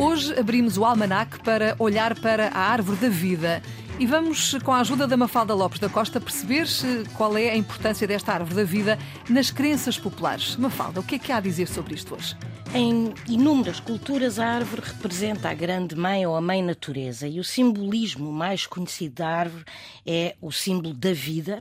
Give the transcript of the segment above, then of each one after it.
Hoje abrimos o almanac para olhar para a árvore da vida. E vamos, com a ajuda da Mafalda Lopes da Costa, perceber qual é a importância desta árvore da vida nas crenças populares. Mafalda, o que é que há a dizer sobre isto hoje? Em inúmeras culturas, a árvore representa a grande mãe ou a mãe natureza e o simbolismo mais conhecido da árvore é o símbolo da vida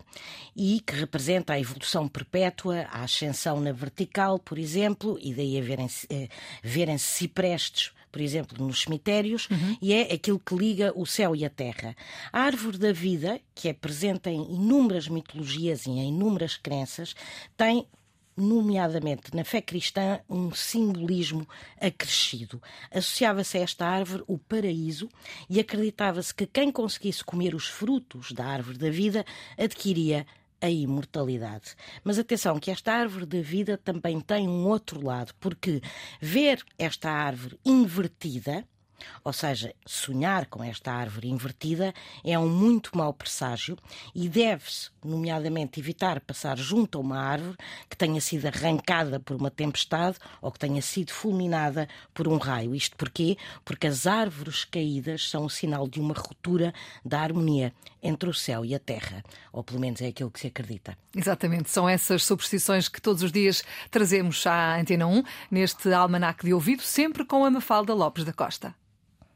e que representa a evolução perpétua, a ascensão na vertical, por exemplo, e daí verem-se eh, verem ciprestes por exemplo, nos cemitérios, uhum. e é aquilo que liga o céu e a terra. A árvore da vida, que é presente em inúmeras mitologias e em inúmeras crenças, tem nomeadamente na fé cristã, um simbolismo acrescido. Associava-se a esta árvore o paraíso e acreditava-se que quem conseguisse comer os frutos da árvore da vida adquiria a imortalidade. Mas atenção, que esta árvore da vida também tem um outro lado, porque ver esta árvore invertida ou seja, sonhar com esta árvore invertida é um muito mau presságio e deve-se, nomeadamente, evitar passar junto a uma árvore que tenha sido arrancada por uma tempestade ou que tenha sido fulminada por um raio. Isto porquê? Porque as árvores caídas são o sinal de uma ruptura da harmonia entre o céu e a terra. Ou pelo menos é aquilo que se acredita. Exatamente, são essas superstições que todos os dias trazemos à Antena 1, neste almanac de ouvido, sempre com a Mafalda Lopes da Costa.